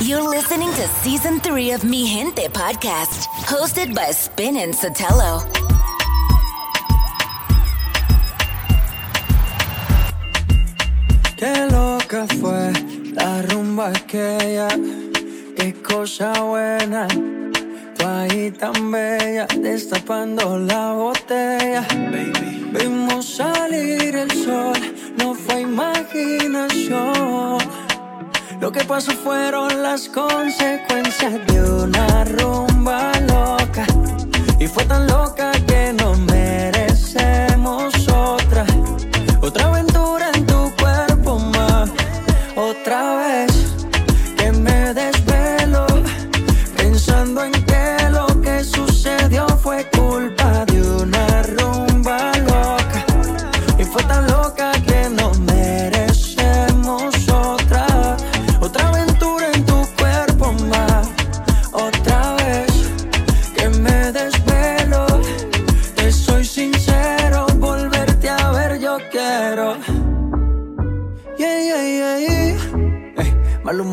You're listening to season three of Mi Gente podcast, hosted by Spin and Sotelo. Qué loca fue la rumba aquella, qué cosa buena. Tú ahí tan bella, destapando la botella. Baby. Vimos salir el sol, no fue imaginación. Lo que pasó fueron las consecuencias de una rumba loca. Y fue tan loca que no merecemos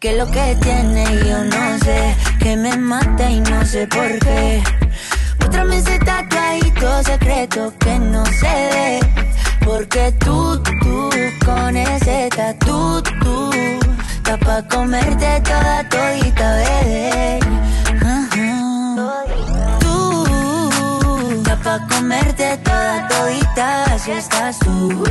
Que lo que tiene yo no sé, que me mata y no sé por qué. Muéstrame ese tatuadito secreto que no se ve. Porque tú, tú, con ese tatu, tú, está pa' comerte toda todita, bebé. Tú, está pa' comerte toda todita, si estás tú.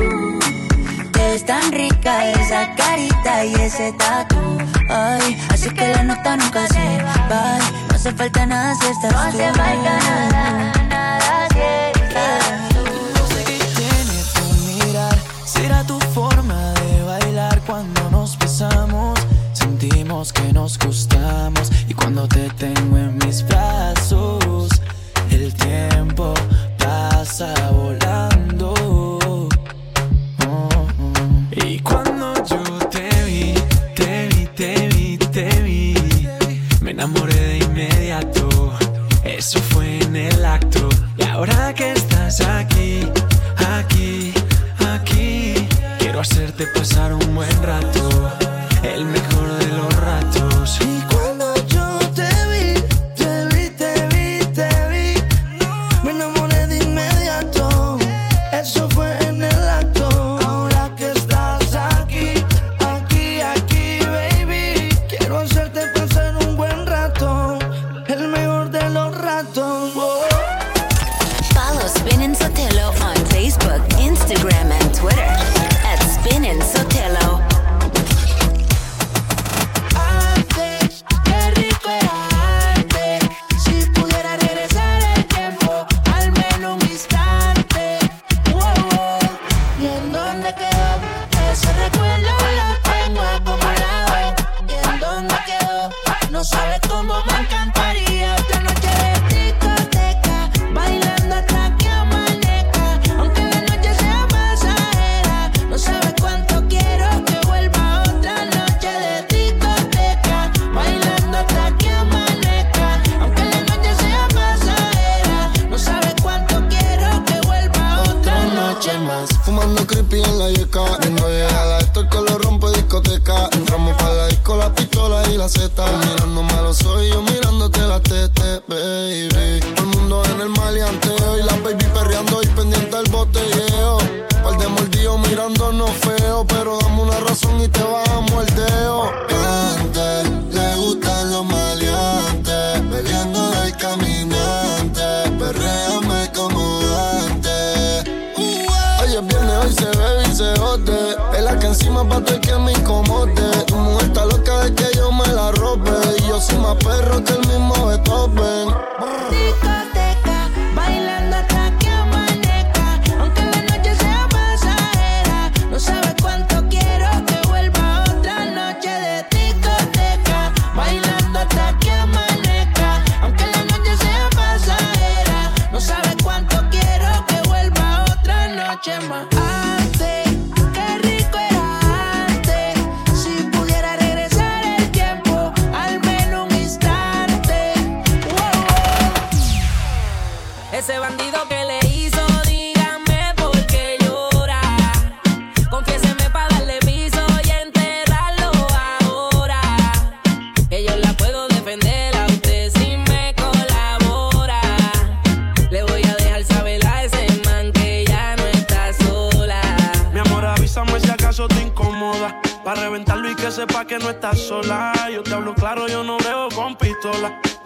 Ves tan rica esa carita y ese tatu. Ay, así que la nota nunca se va. No hace falta nada si estás. No hace falta nada, nada si estás tú. No sé qué tiene tu mirar, será tu forma de bailar cuando nos besamos. Sentimos que nos gustamos y cuando te tengo en mis brazos, el tiempo pasa volando. Ahora que estás aquí, aquí, aquí, quiero hacerte pasar un buen rato. El mejor de una razón y te bajamos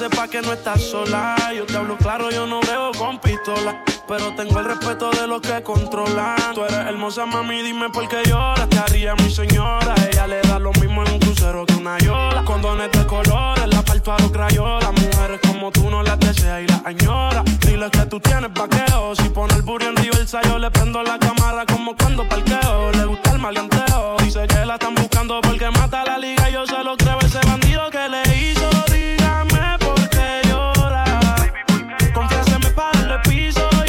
Sepa que no estás sola. Yo te hablo claro, yo no veo con pistola. Pero tengo el respeto de los que controlan. Tú eres hermosa, mami, dime por qué lloras. Te haría mi señora. Ella le da lo mismo en un crucero que una yola. Condones de colores, la falta los crayolas. Mujeres como tú no las deseas y las añora. Dile que tú tienes vaqueo. Si pone el burro en reversa, yo le prendo la cámara como cuando parqueo. Le gusta el maleanteo. Dice que la están buscando porque mata la liga. Yo se lo creo ese bandido que le hizo. Piso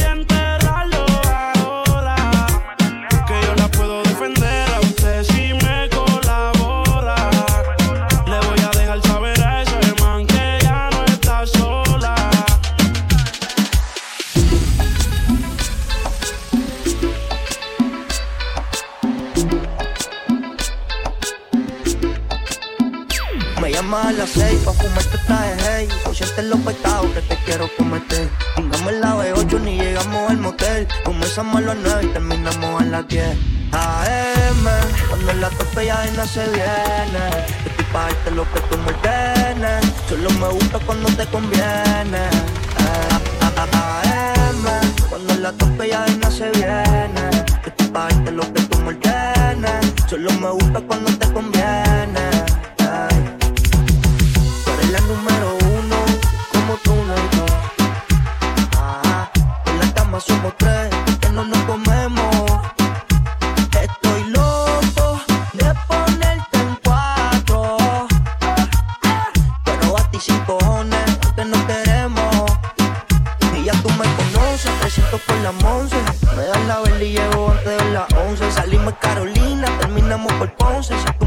se viene. Estoy pa' darte lo que tú me ordenes. Solo me gusta cuando te conviene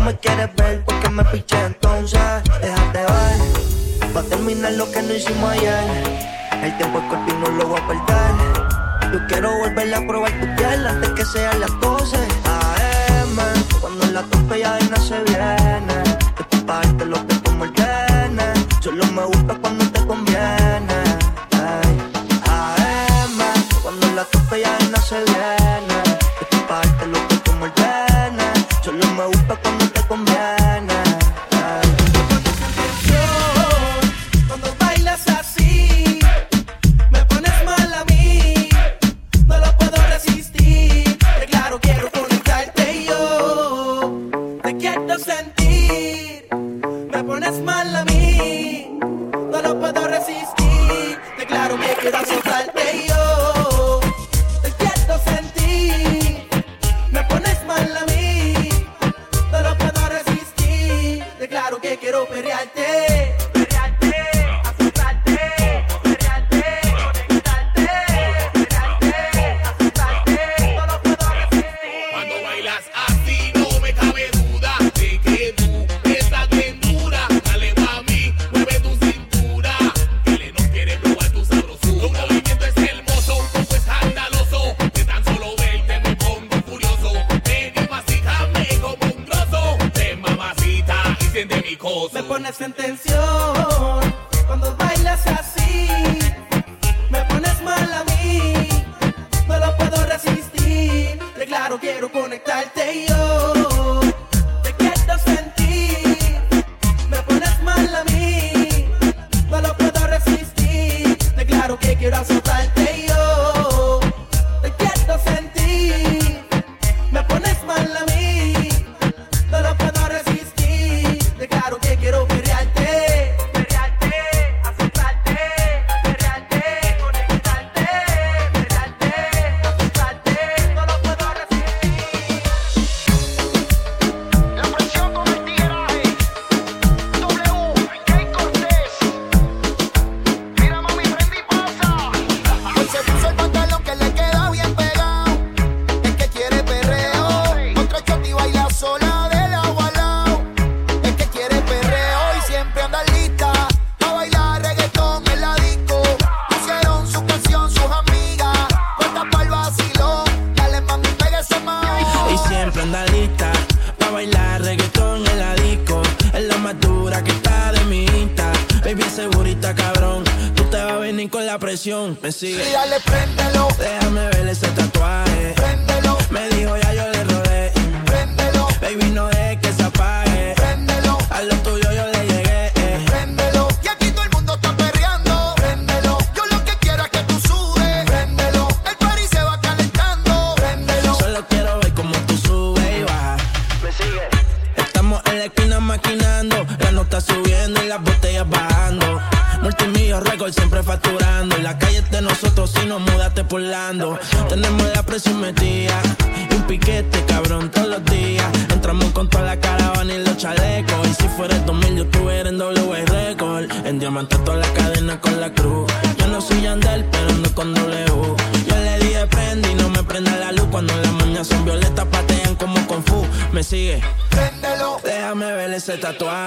me quieres ver, ¿por qué me piché entonces? Déjate ver, va a terminar lo que no hicimos ayer. El tiempo es corto y no lo voy a perder. Yo quiero volver a probar tu piel antes que sean las 12 AM. Cuando la tope ya no se viene. Estoy pa' darte lo que tú me ordenes. Solo me gusta cuando la presión me sigue. Sí, dale, préndelo. Déjame ver ese tatuaje. Préndelo. Me dijo ya yo le rodé. Préndelo. Baby, no es tatuagem.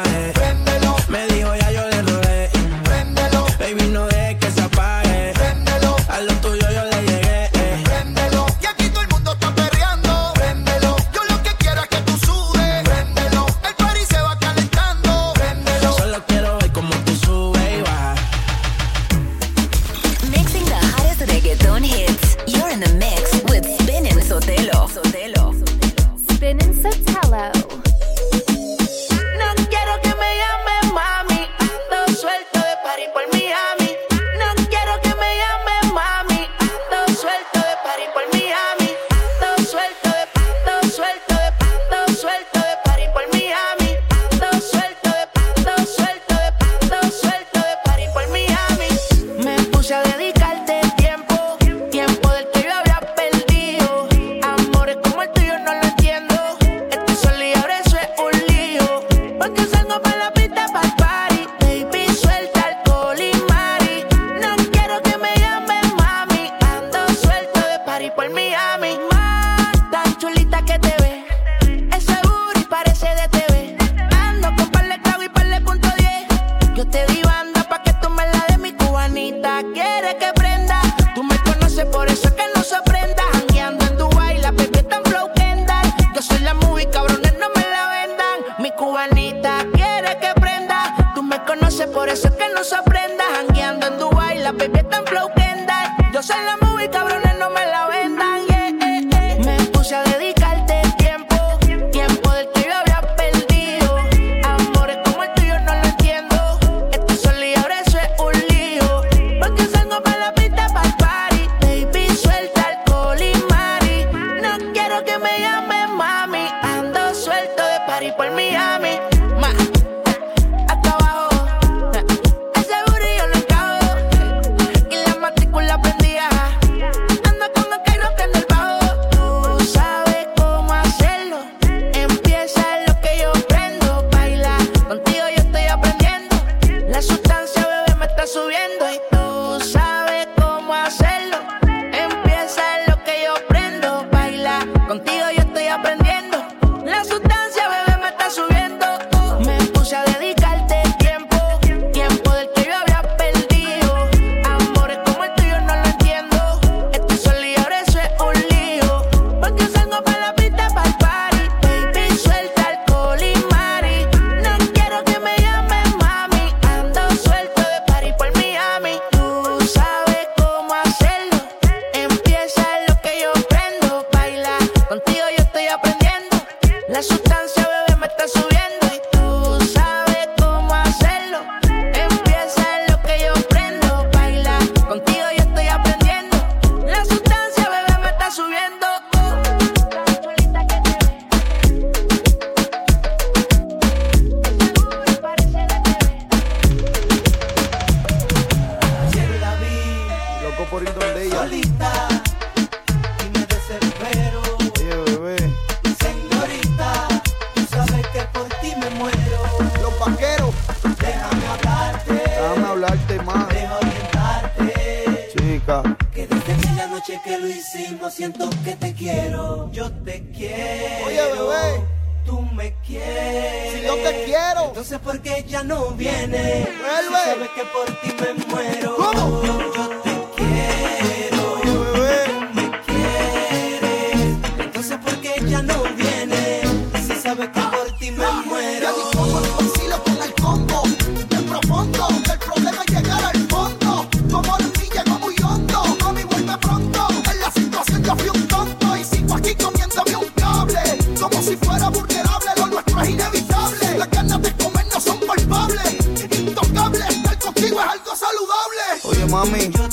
mami.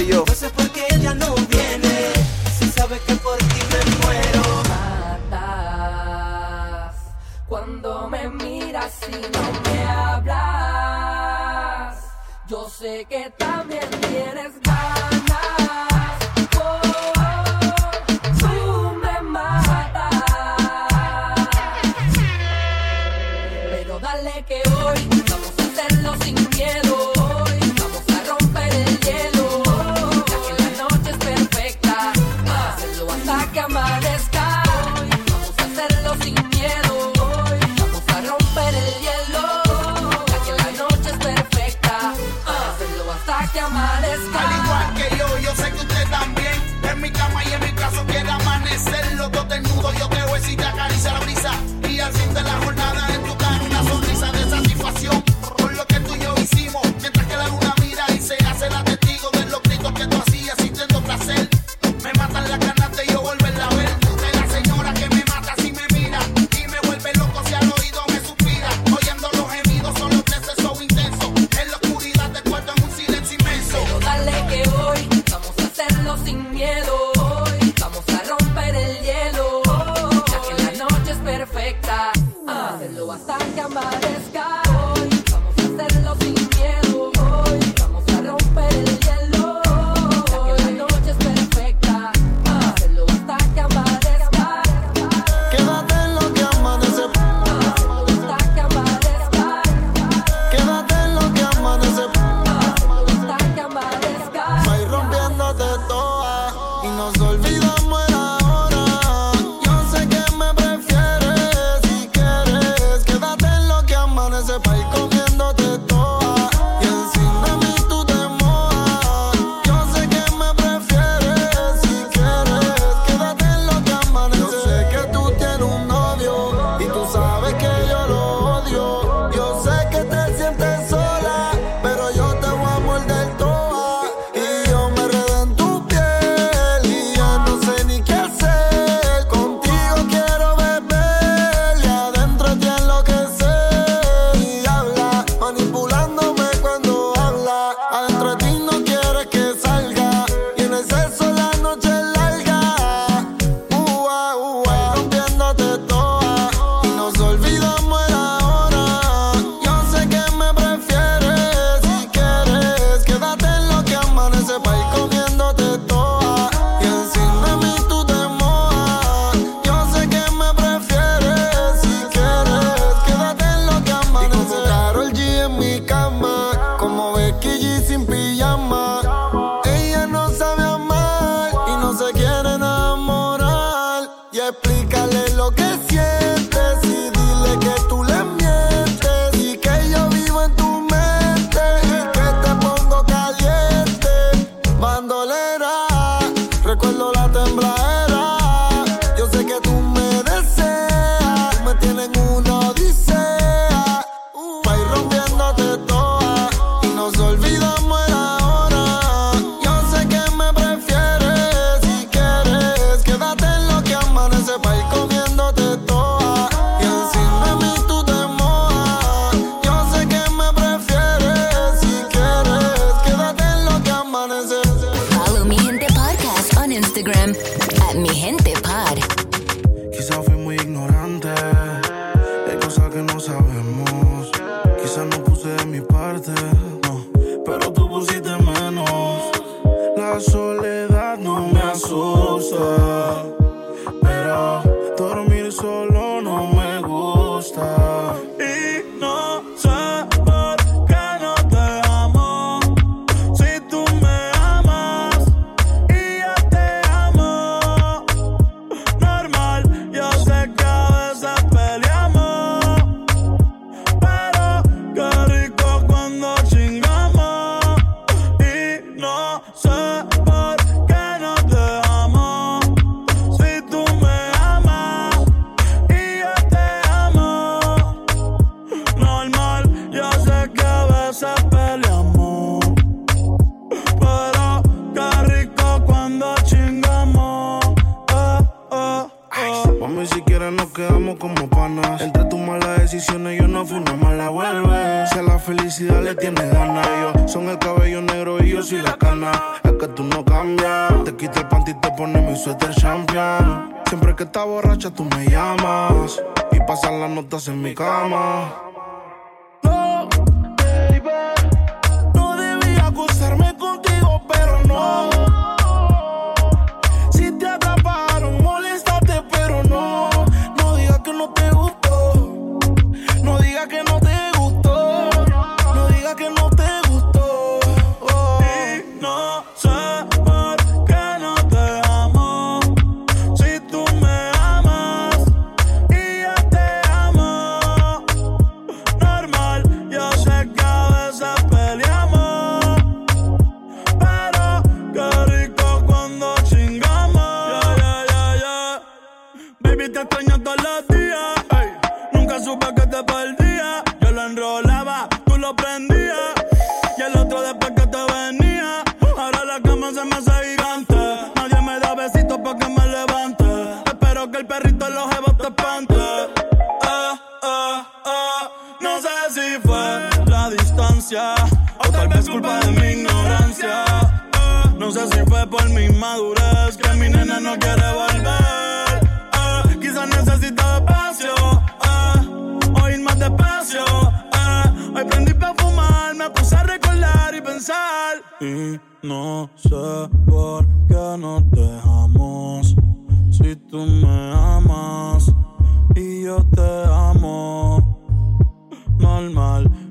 soy yo. No sé por qué ella no viene, si sabe que por ti me muero. Matas cuando me miras y no me hablas. Yo sé que también So.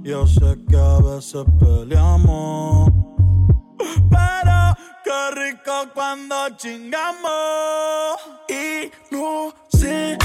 Yo sé que a veces peleamos, pero qué rico cuando chingamos. Y no sé.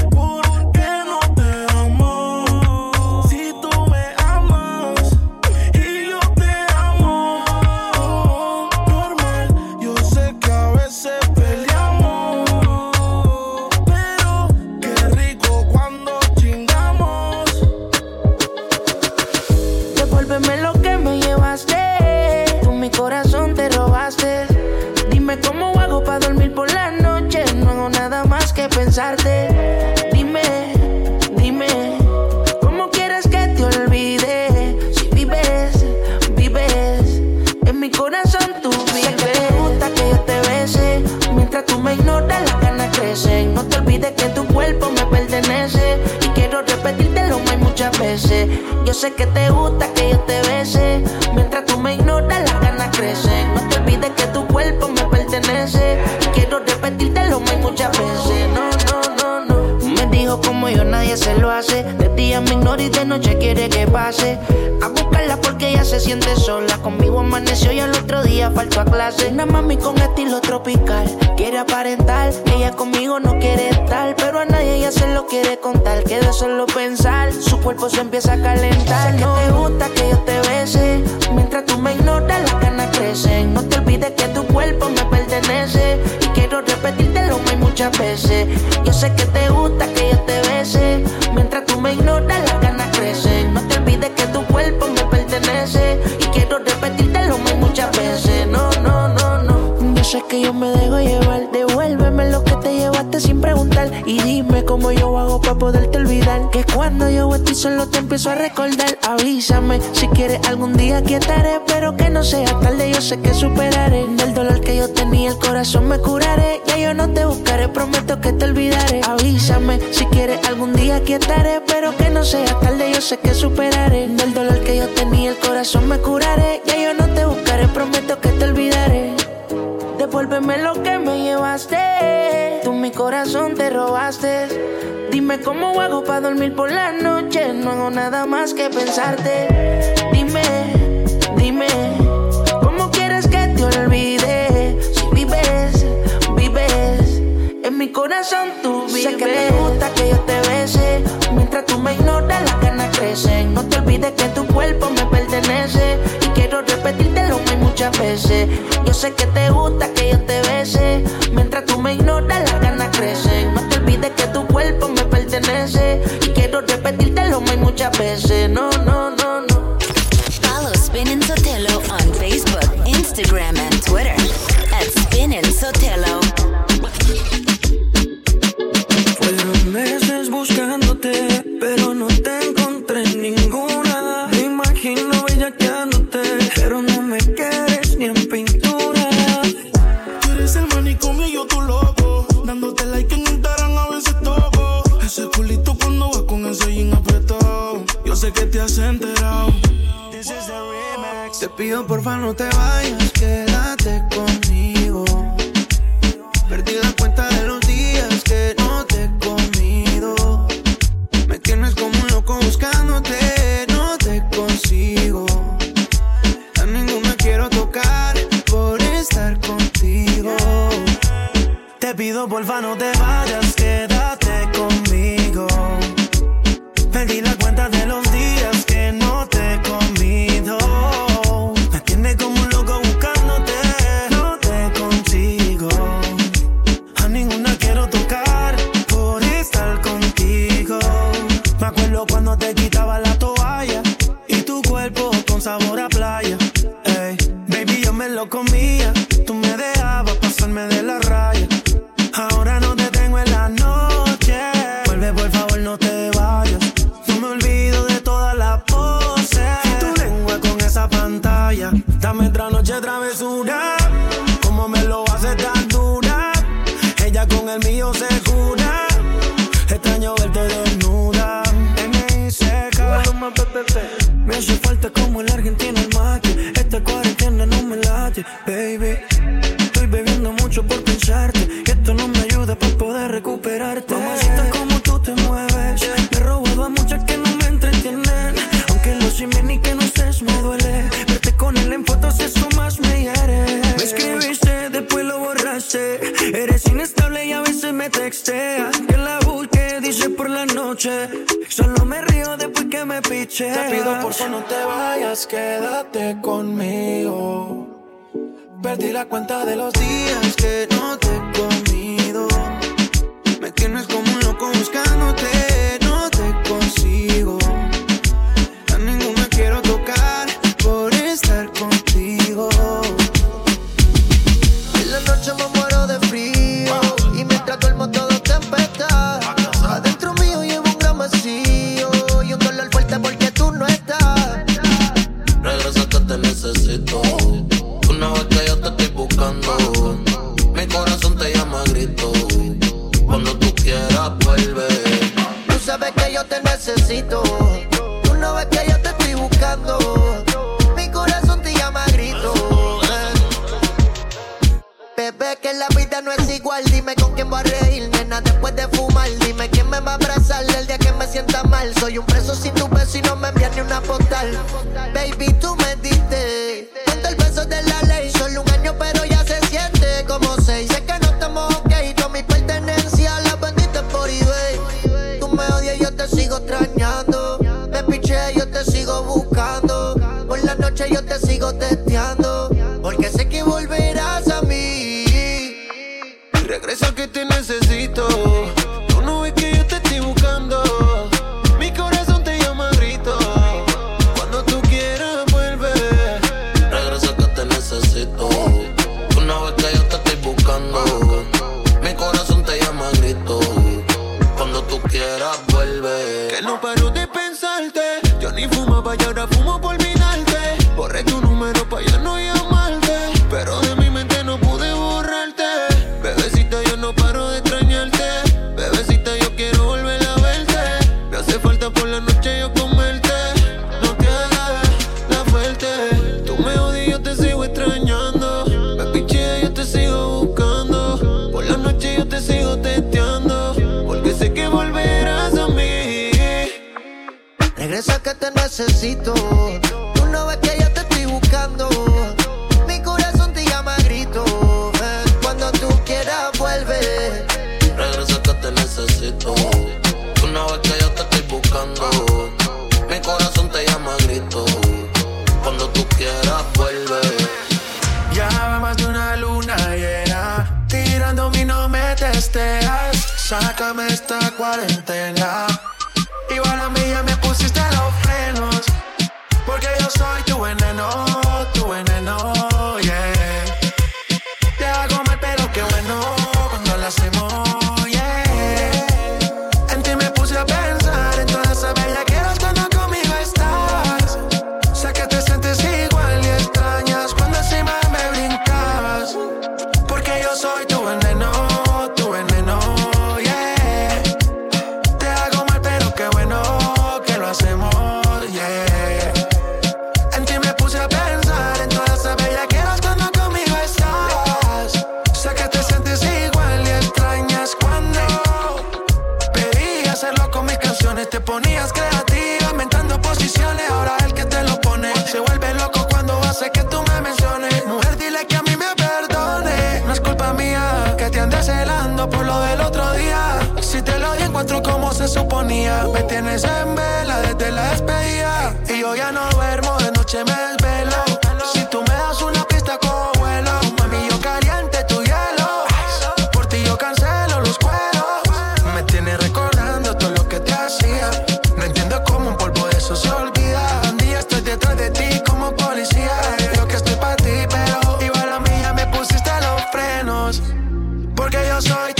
Yo sé que te gusta que yo te bese. Mientras tú me ignoras, las ganas crecen. No te olvides que tu cuerpo me pertenece. y Quiero repetirte lo mismo muchas veces. No, no, no, no. Me dijo como yo, nadie se lo hace. De día me ignora y de noche quiere que pase. A buscar la porque ella se siente sola. Conmigo amaneció y al otro día faltó a clase. Una mami con estilo tropical, quiere aparentar. Ella conmigo no quiere estar, pero a nadie ella se lo quiere contar. Que de solo pensar, su cuerpo se empieza a calentar. No te gusta que yo te bese, mientras tú me ignoras, las ganas crecen. No te olvides que tu cuerpo me pertenece y quiero repetirte lo mismo muchas veces. Yo sé que te gusta que yo te bese, mientras tú me ignoras, que yo me dejo llevar, devuélveme lo que te llevaste sin preguntar y dime cómo yo hago para poderte olvidar. Que cuando yo ti solo te empiezo a recordar. Avísame si quieres algún día aquí estaré, pero que no sea tarde. Yo sé que superaré del dolor que yo tenía, el corazón me curaré. Ya yo no te buscaré, prometo que te olvidaré. Avísame si quieres algún día aquí estaré, pero que no sea tarde. Yo sé que superaré del dolor que yo tenía, el corazón me curaré. Ya yo no te buscaré, prometo que te olvidaré. Devuélveme lo que me llevaste. Tú mi corazón te robaste. Dime cómo hago para dormir por la noche. No hago nada más que pensarte. Dime, dime, ¿cómo quieres que te olvide? Si vives, vives. En mi corazón tú vives. Sé que te gusta que yo te bese. Mientras tú me ignoras, las ganas crecen. No te olvides que tu cuerpo me pertenece. Y quiero repetirte lo mismo muchas veces. Yo sé que te muchas no, no. Porque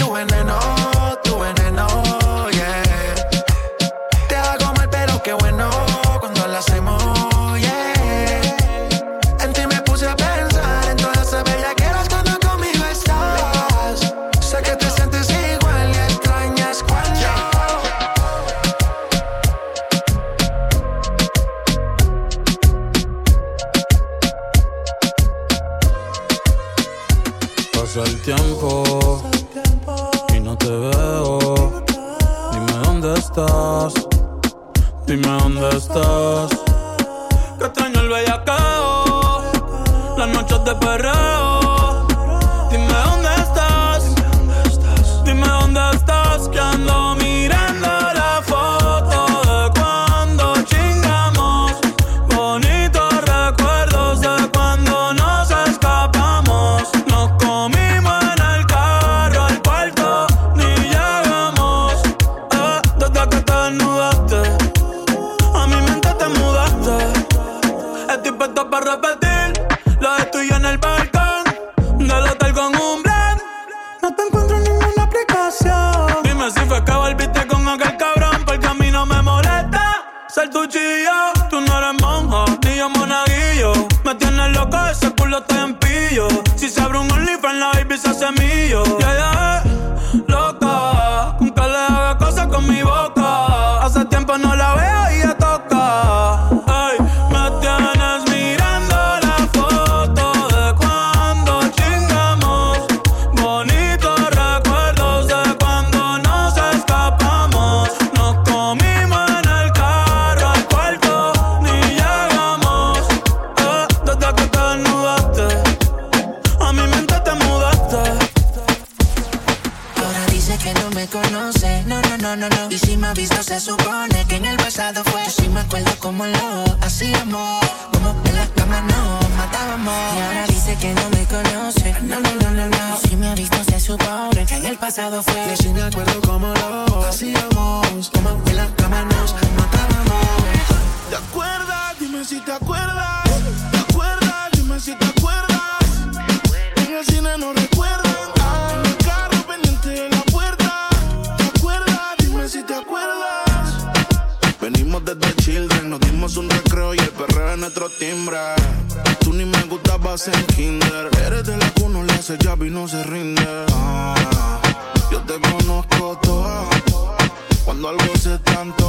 do you? Tú ni me gustabas en kinder. Eres de la cuna, le hace llave y no se rinde. Ah, yo te conozco todo. Cuando algo se tanto,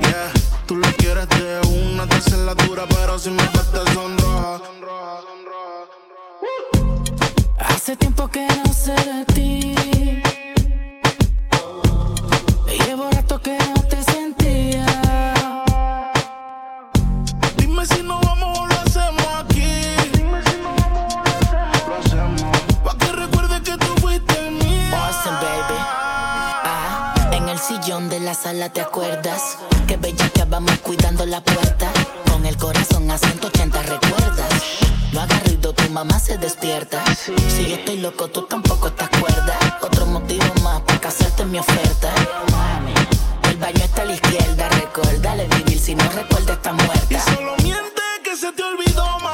yeah. Tú lo quieres de una, te haces la dura, pero si me falta sonroja. Hace tiempo que no sé de ti. Llevo rato que no te sentí. de la sala, ¿te acuerdas? Que bellaca vamos cuidando la puerta. Con el corazón a 180, ¿recuerdas? Lo agarrido, tu mamá se despierta. Si yo estoy loco, tú tampoco estás cuerda. Otro motivo más para casarte mi oferta. El baño está a la izquierda, recuérdale vivir. Si no recuerda, está muerta. Y solo miente que se te olvidó, más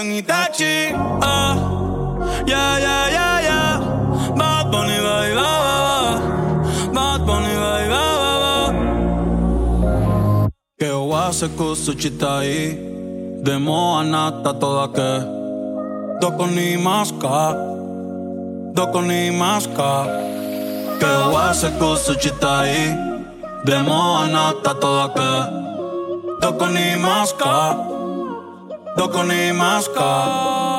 en Itachi. Ah, ya, ya, ya, ya. Bad Bunny, bye, bye, bye. Bad Bunny, bye, bye, bye. Que wase kusuchitai, demo anata toda que. Doko ni maska, doko ni maska. Que wase kusuchitai, demo anata toda que. Doko ni maska, doko ni maska.